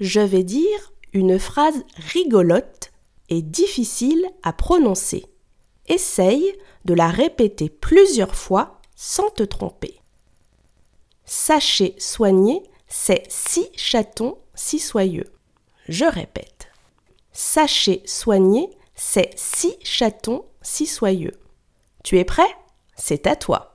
Je vais dire une phrase rigolote et difficile à prononcer. Essaye de la répéter plusieurs fois sans te tromper. Sachez soigner, c'est six chatons si soyeux. Je répète. Sachez soigner, c'est six chatons si soyeux. Tu es prêt? C'est à toi.